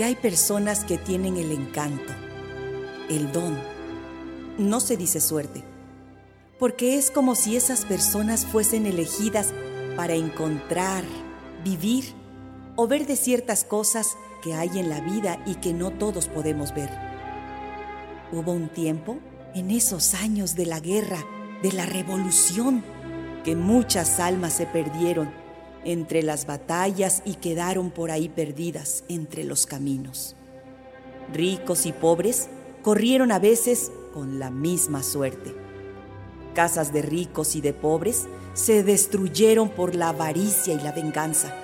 que hay personas que tienen el encanto, el don. No se dice suerte, porque es como si esas personas fuesen elegidas para encontrar, vivir o ver de ciertas cosas que hay en la vida y que no todos podemos ver. Hubo un tiempo, en esos años de la guerra, de la revolución, que muchas almas se perdieron entre las batallas y quedaron por ahí perdidas entre los caminos. Ricos y pobres corrieron a veces con la misma suerte. Casas de ricos y de pobres se destruyeron por la avaricia y la venganza.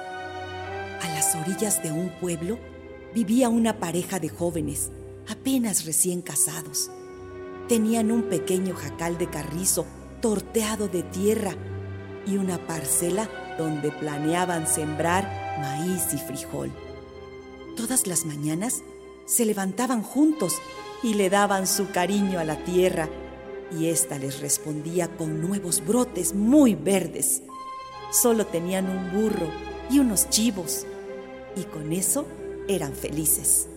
A las orillas de un pueblo vivía una pareja de jóvenes, apenas recién casados. Tenían un pequeño jacal de carrizo torteado de tierra y una parcela donde planeaban sembrar maíz y frijol. Todas las mañanas se levantaban juntos y le daban su cariño a la tierra y ésta les respondía con nuevos brotes muy verdes. Solo tenían un burro y unos chivos y con eso eran felices.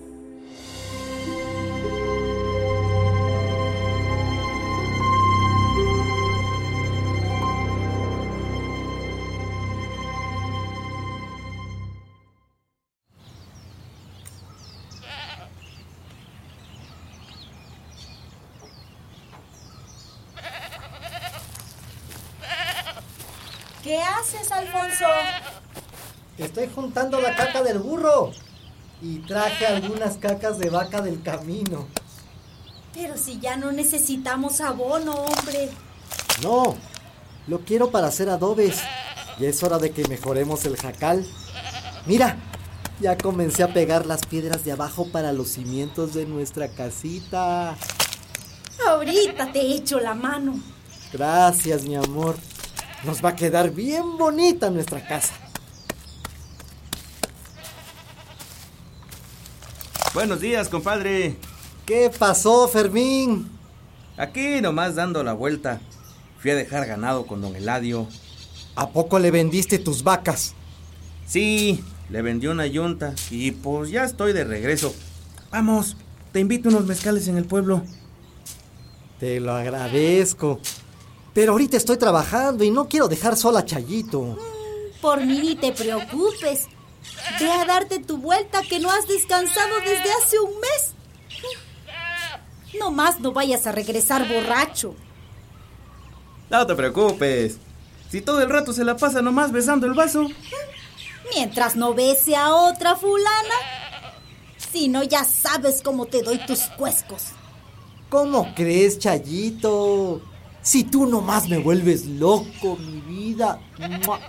¿Qué haces, Alfonso? Estoy juntando la caca del burro. Y traje algunas cacas de vaca del camino. Pero si ya no necesitamos abono, hombre. No, lo quiero para hacer adobes. Y es hora de que mejoremos el jacal. Mira, ya comencé a pegar las piedras de abajo para los cimientos de nuestra casita. Ahorita te echo la mano. Gracias, mi amor. Nos va a quedar bien bonita nuestra casa. Buenos días, compadre. ¿Qué pasó, Fermín? Aquí nomás dando la vuelta. Fui a dejar ganado con don Eladio. ¿A poco le vendiste tus vacas? Sí, le vendí una yunta y pues ya estoy de regreso. Vamos, te invito a unos mezcales en el pueblo. Te lo agradezco. Pero ahorita estoy trabajando y no quiero dejar sola a Chayito. Por mí ni te preocupes. Ve a darte tu vuelta que no has descansado desde hace un mes. No más no vayas a regresar borracho. No te preocupes. Si todo el rato se la pasa nomás besando el vaso. Mientras no bese a otra fulana. Si no, ya sabes cómo te doy tus cuescos. ¿Cómo crees, Chayito? Si tú nomás me vuelves loco, mi vida. ¡Mua!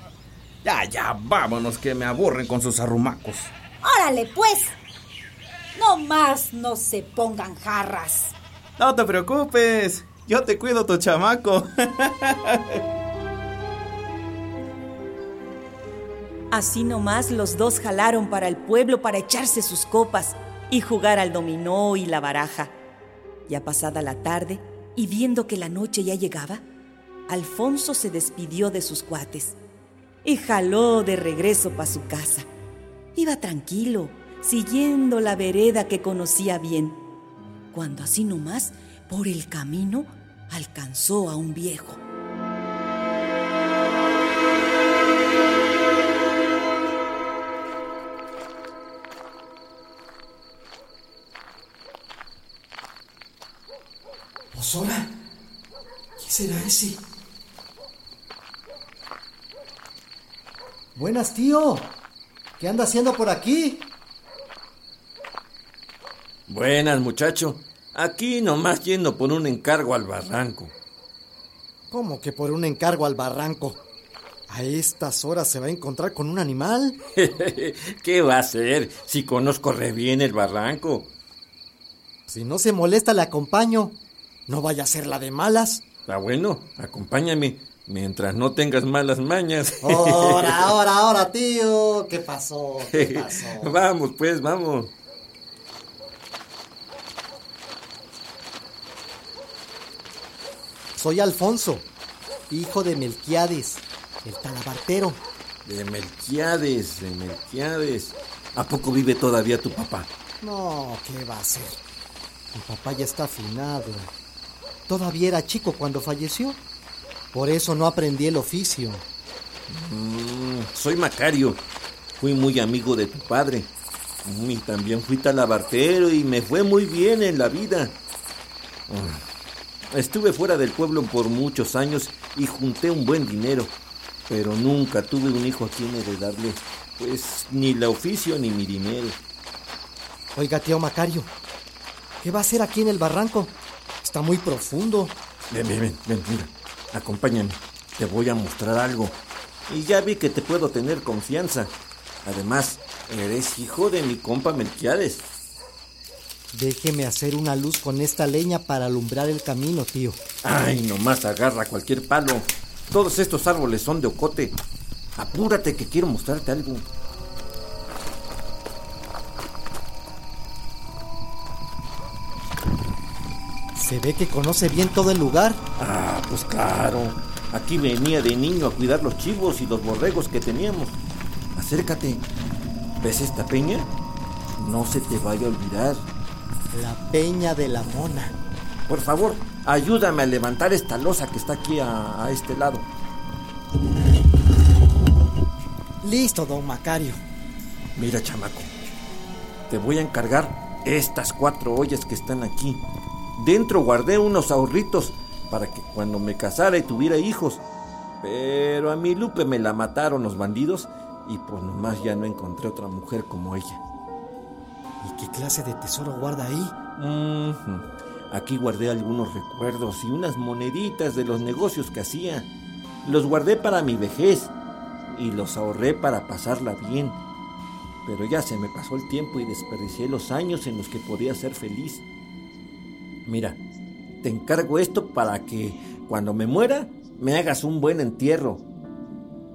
Ya, ya, vámonos que me aburren con sus arrumacos. Órale, pues. No más no se pongan jarras. No te preocupes. Yo te cuido tu chamaco. Así nomás los dos jalaron para el pueblo para echarse sus copas y jugar al dominó y la baraja. Ya pasada la tarde y viendo que la noche ya llegaba, Alfonso se despidió de sus cuates y jaló de regreso para su casa. Iba tranquilo, siguiendo la vereda que conocía bien, cuando así nomás, por el camino, alcanzó a un viejo. ¿Osola? ¿Quién será ese? Buenas, tío. ¿Qué anda haciendo por aquí? Buenas, muchacho. Aquí nomás yendo por un encargo al barranco. ¿Cómo que por un encargo al barranco? ¿A estas horas se va a encontrar con un animal? ¿Qué va a hacer si conozco re bien el barranco? Si no se molesta, le acompaño. No vaya a ser la de malas. Ah, bueno, acompáñame. Mientras no tengas malas mañas. Ahora, ahora, ahora, tío. ¿Qué pasó? ¿Qué pasó? vamos, pues, vamos. Soy Alfonso, hijo de Melquiades, el talabartero. De Melquiades, de Melquiades. ¿A poco vive todavía tu papá? No, ¿qué va a ser? Mi papá ya está afinado. Todavía era chico cuando falleció. Por eso no aprendí el oficio. Mm, soy Macario. Fui muy amigo de tu padre. Y también fui talabartero y me fue muy bien en la vida. Mm, estuve fuera del pueblo por muchos años y junté un buen dinero, pero nunca tuve un hijo a quien heredarle, pues ni el oficio ni mi dinero. Oiga, tío Macario, ¿qué va a hacer aquí en el barranco? Está muy profundo. Ven, ven, ven, ven, mira. Acompáñame. Te voy a mostrar algo. Y ya vi que te puedo tener confianza. Además, eres hijo de mi compa Melquiades. Déjeme hacer una luz con esta leña para alumbrar el camino, tío. Ay, nomás agarra cualquier palo. Todos estos árboles son de ocote. Apúrate que quiero mostrarte algo. Se ve que conoce bien todo el lugar. Ah, pues claro. Aquí venía de niño a cuidar los chivos y los borregos que teníamos. Acércate. ¿Ves esta peña? No se te vaya a olvidar. La peña de la mona. Por favor, ayúdame a levantar esta losa que está aquí a, a este lado. Listo, don Macario. Mira, chamaco. Te voy a encargar estas cuatro ollas que están aquí. Dentro guardé unos ahorritos para que cuando me casara y tuviera hijos. Pero a mi Lupe me la mataron los bandidos y pues nomás ya no encontré otra mujer como ella. ¿Y qué clase de tesoro guarda ahí? Aquí guardé algunos recuerdos y unas moneditas de los negocios que hacía. Los guardé para mi vejez y los ahorré para pasarla bien. Pero ya se me pasó el tiempo y desperdicié los años en los que podía ser feliz. Mira, te encargo esto para que cuando me muera me hagas un buen entierro.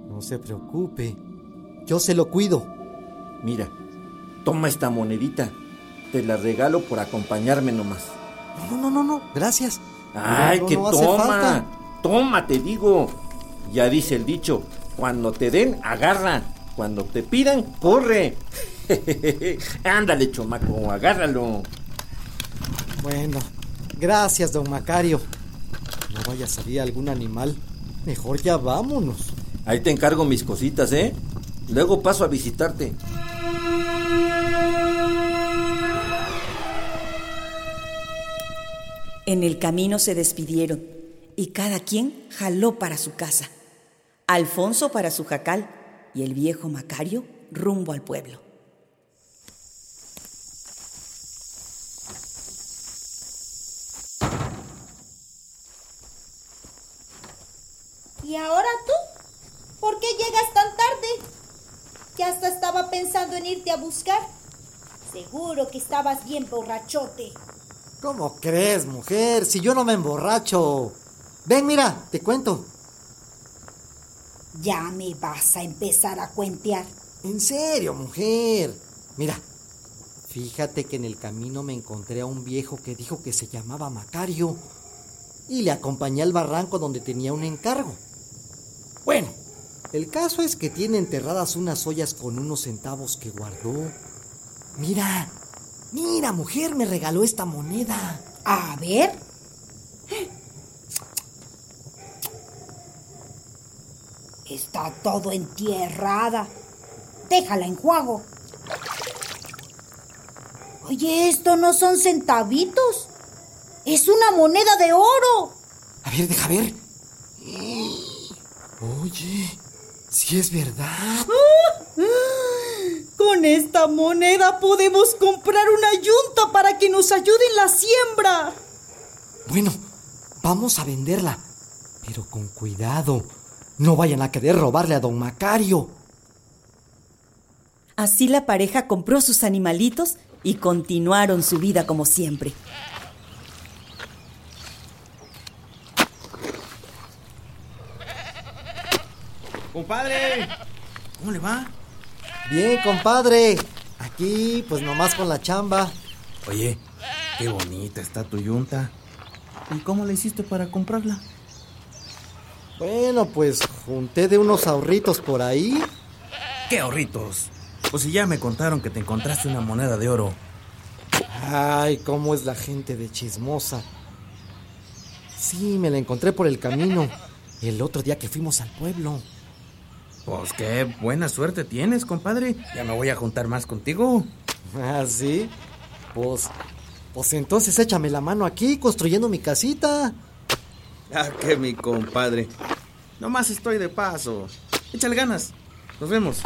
No se preocupe. Yo se lo cuido. Mira, toma esta monedita. Te la regalo por acompañarme nomás. No, no, no, no. Gracias. Ay, No, que no toma. Toma, te digo. Ya dice el dicho, cuando te den, agarra. Cuando te pidan, corre. Ándale, chomaco, agárralo. Bueno, gracias, don Macario. No vaya a salir algún animal. Mejor ya vámonos. Ahí te encargo mis cositas, ¿eh? Luego paso a visitarte. En el camino se despidieron y cada quien jaló para su casa. Alfonso para su jacal y el viejo Macario rumbo al pueblo. ¿Y ahora tú? ¿Por qué llegas tan tarde? Ya hasta estaba pensando en irte a buscar. Seguro que estabas bien borrachote. ¿Cómo crees, mujer? Si yo no me emborracho. Ven, mira, te cuento. Ya me vas a empezar a cuentear. En serio, mujer. Mira, fíjate que en el camino me encontré a un viejo que dijo que se llamaba Macario. Y le acompañé al barranco donde tenía un encargo. Bueno, el caso es que tiene enterradas unas ollas con unos centavos que guardó. Mira, mira, mujer, me regaló esta moneda. A ver. Está todo entierrada. Déjala en juego. Oye, esto no son centavitos. Es una moneda de oro. A ver, deja ver. Oye, si es verdad. Con esta moneda podemos comprar una yunta para que nos ayude en la siembra. Bueno, vamos a venderla, pero con cuidado. No vayan a querer robarle a don Macario. Así la pareja compró sus animalitos y continuaron su vida como siempre. Compadre, ¿cómo le va? Bien, compadre. Aquí, pues nomás con la chamba. Oye, qué bonita está tu yunta. ¿Y cómo le hiciste para comprarla? Bueno, pues junté de unos ahorritos por ahí. ¿Qué ahorritos? Pues si ya me contaron que te encontraste una moneda de oro. Ay, cómo es la gente de chismosa. Sí, me la encontré por el camino. El otro día que fuimos al pueblo. Pues qué buena suerte tienes, compadre. Ya me voy a juntar más contigo. Ah, sí. Pues. Pues entonces échame la mano aquí construyendo mi casita. Ah, que mi compadre. Nomás estoy de paso. Échale ganas. Nos vemos.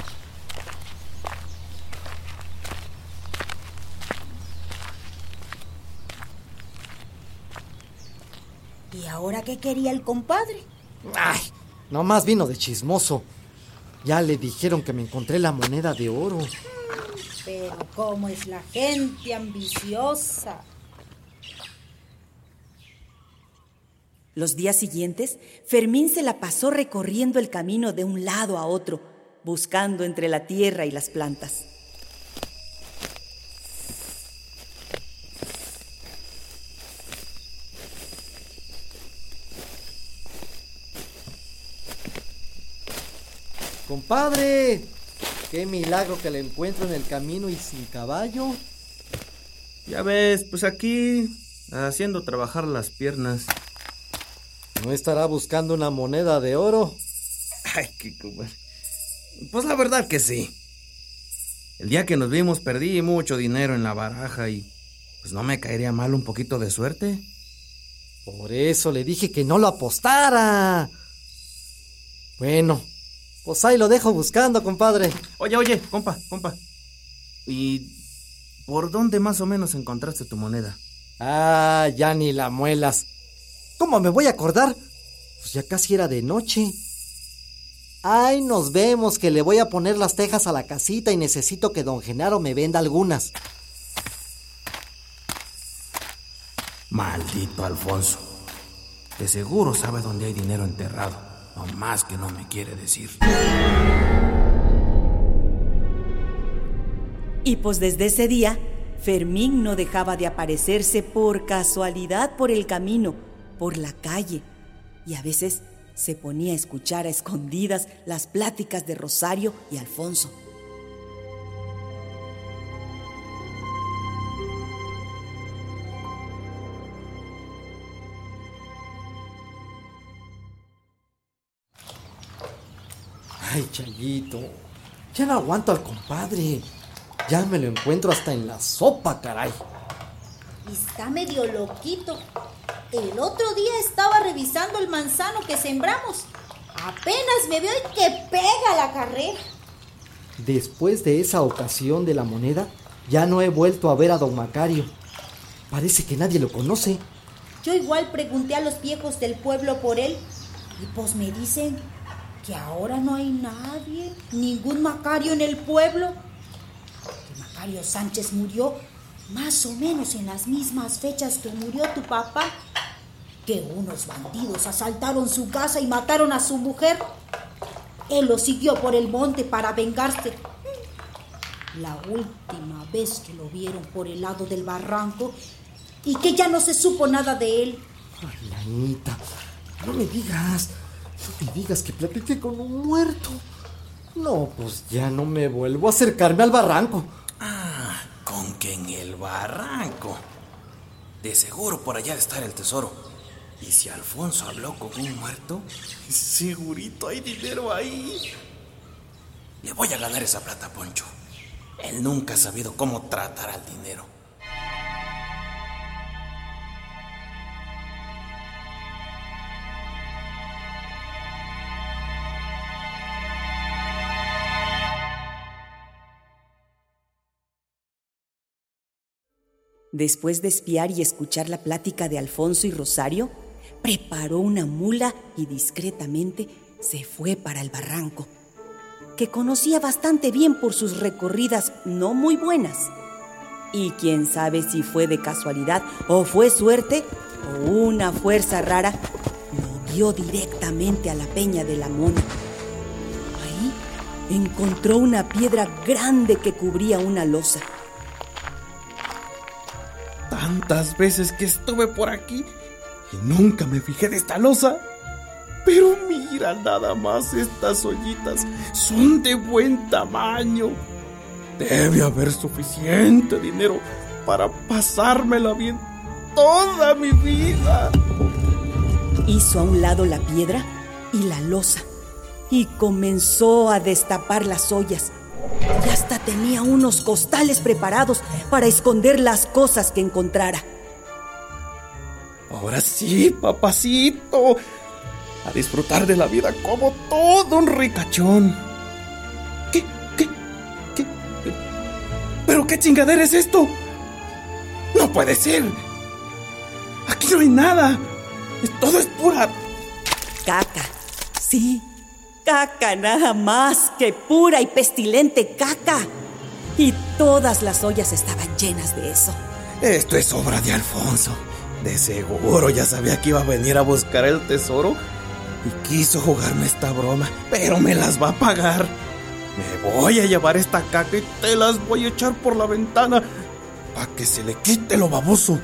¿Y ahora qué quería el compadre? Ay, nomás vino de chismoso. Ya le dijeron que me encontré la moneda de oro. Pero cómo es la gente ambiciosa. Los días siguientes, Fermín se la pasó recorriendo el camino de un lado a otro, buscando entre la tierra y las plantas. Compadre, qué milagro que le encuentro en el camino y sin caballo. Ya ves, pues aquí haciendo trabajar las piernas. ¿No estará buscando una moneda de oro? Ay, qué compadre. Pues la verdad que sí. El día que nos vimos perdí mucho dinero en la baraja y pues no me caería mal un poquito de suerte. Por eso le dije que no lo apostara. Bueno, pues ahí lo dejo buscando, compadre. Oye, oye, compa, compa. ¿Y por dónde más o menos encontraste tu moneda? Ah, ya ni la muelas. ¿Cómo me voy a acordar? Pues ya casi era de noche. Ay, nos vemos, que le voy a poner las tejas a la casita y necesito que don Genaro me venda algunas. Maldito Alfonso. De seguro sabe dónde hay dinero enterrado. Más que no me quiere decir. Y pues desde ese día, Fermín no dejaba de aparecerse por casualidad por el camino, por la calle, y a veces se ponía a escuchar a escondidas las pláticas de Rosario y Alfonso. Ay, Chayito, ya no aguanto al compadre. Ya me lo encuentro hasta en la sopa, caray. Está medio loquito. El otro día estaba revisando el manzano que sembramos. Apenas me veo y que pega la carrera. Después de esa ocasión de la moneda, ya no he vuelto a ver a don Macario. Parece que nadie lo conoce. Yo igual pregunté a los viejos del pueblo por él y pues me dicen que ahora no hay nadie, ningún Macario en el pueblo. Que Macario Sánchez murió más o menos en las mismas fechas que murió tu papá. Que unos bandidos asaltaron su casa y mataron a su mujer. Él lo siguió por el monte para vengarse. La última vez que lo vieron por el lado del barranco y que ya no se supo nada de él. Ay, Anita, no me digas, no me digas que platiqué con un muerto. No, pues ya no me vuelvo a acercarme al barranco. Ah, con que en el barranco. De seguro por allá de estar el tesoro. Y si Alfonso habló con un muerto, segurito hay dinero ahí. Le voy a ganar esa plata, Poncho. Él nunca ha sabido cómo tratar al dinero. Después de espiar y escuchar la plática de Alfonso y Rosario, preparó una mula y discretamente se fue para el barranco, que conocía bastante bien por sus recorridas no muy buenas. Y quién sabe si fue de casualidad o fue suerte o una fuerza rara, lo guió directamente a la peña de la mona. Ahí encontró una piedra grande que cubría una losa. Tantas veces que estuve por aquí y nunca me fijé de esta losa. Pero mira nada más estas ollitas, son de buen tamaño. Debe haber suficiente dinero para pasármela bien toda mi vida. Hizo a un lado la piedra y la losa y comenzó a destapar las ollas. Y hasta tenía unos costales preparados para esconder las cosas que encontrara. Ahora sí, papacito. A disfrutar de la vida como todo un ricachón. ¿Qué? ¿Qué? ¿Qué? ¿Pero qué chingadera es esto? No puede ser. Aquí no hay nada. Todo es pura... Caca. Sí, caca nada más que pura y pestilente caca. Y todas las ollas estaban llenas de eso. Esto es obra de Alfonso. De seguro ya sabía que iba a venir a buscar el tesoro y quiso jugarme esta broma, pero me las va a pagar. Me voy a llevar esta caca y te las voy a echar por la ventana para que se le quite lo baboso.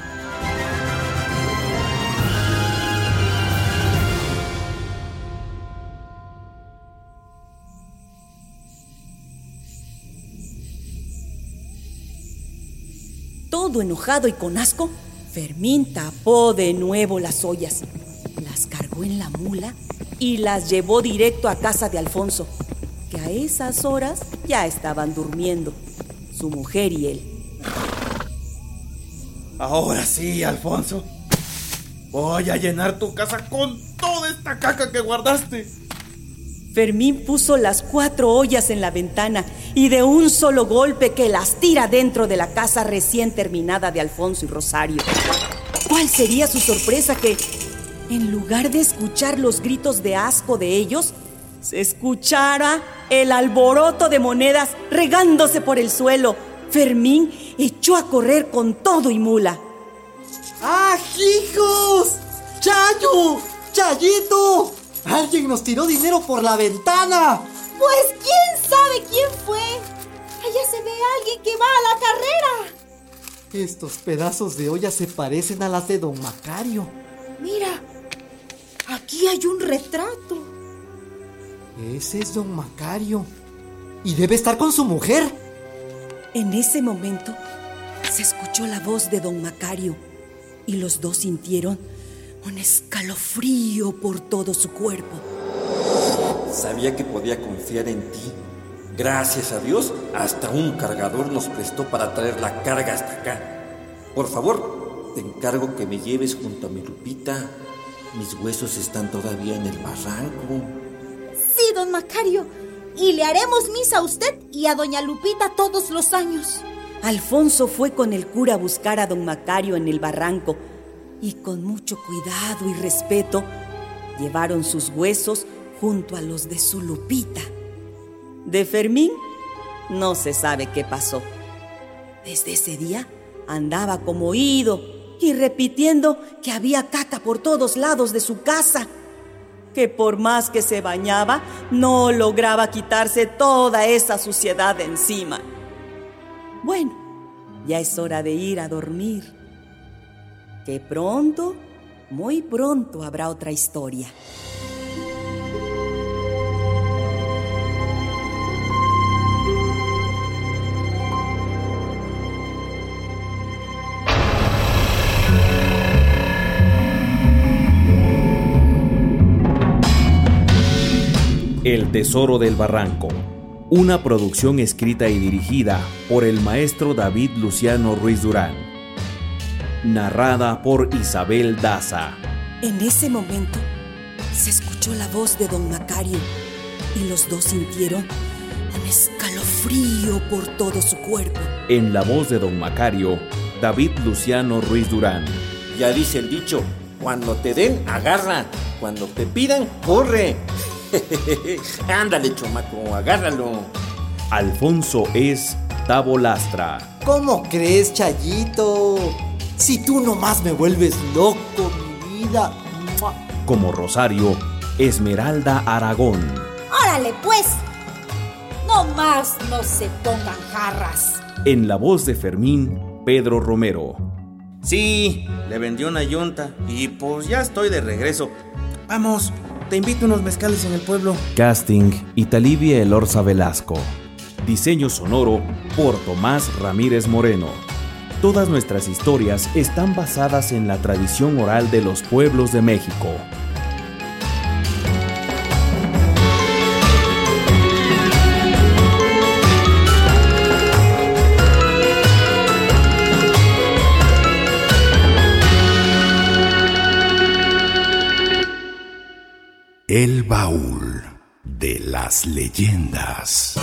Enojado y con asco, Fermín tapó de nuevo las ollas, las cargó en la mula y las llevó directo a casa de Alfonso, que a esas horas ya estaban durmiendo, su mujer y él. Ahora sí, Alfonso. Voy a llenar tu casa con toda esta caca que guardaste. Fermín puso las cuatro ollas en la ventana y de un solo golpe que las tira dentro de la casa recién terminada de Alfonso y Rosario. ¿Cuál sería su sorpresa que, en lugar de escuchar los gritos de asco de ellos, se escuchara el alboroto de monedas regándose por el suelo? Fermín echó a correr con todo y mula. ¡Ah, hijos! ¡Chayo! ¡Chayito! ¡Alguien nos tiró dinero por la ventana! Pues quién sabe quién fue. Allá se ve alguien que va a la carrera. Estos pedazos de olla se parecen a las de don Macario. Mira, aquí hay un retrato. Ese es don Macario. Y debe estar con su mujer. En ese momento se escuchó la voz de don Macario y los dos sintieron un escalofrío por todo su cuerpo. Sabía que podía confiar en ti. Gracias a Dios, hasta un cargador nos prestó para traer la carga hasta acá. Por favor, te encargo que me lleves junto a mi Lupita. Mis huesos están todavía en el barranco. Sí, don Macario. Y le haremos misa a usted y a doña Lupita todos los años. Alfonso fue con el cura a buscar a don Macario en el barranco y con mucho cuidado y respeto llevaron sus huesos junto a los de su Lupita. De Fermín no se sabe qué pasó. Desde ese día andaba como oído y repitiendo que había caca por todos lados de su casa, que por más que se bañaba no lograba quitarse toda esa suciedad de encima. Bueno, ya es hora de ir a dormir, que pronto, muy pronto habrá otra historia. El Tesoro del Barranco, una producción escrita y dirigida por el maestro David Luciano Ruiz Durán, narrada por Isabel Daza. En ese momento se escuchó la voz de don Macario y los dos sintieron un escalofrío por todo su cuerpo. En la voz de don Macario, David Luciano Ruiz Durán. Ya dice el dicho, cuando te den, agarra, cuando te pidan, corre. Ándale, chomaco, agárralo. Alfonso es Tabolastra. ¿Cómo crees, Chayito? Si tú nomás me vuelves loco, mi vida. Como Rosario, Esmeralda Aragón. Órale, pues. No más no se pongan jarras. En la voz de Fermín, Pedro Romero. Sí, le vendió una yunta y pues ya estoy de regreso. Vamos, te invito a unos mezcales en el pueblo. Casting Italivia Elorza Velasco. Diseño sonoro por Tomás Ramírez Moreno. Todas nuestras historias están basadas en la tradición oral de los pueblos de México. El baúl de las leyendas.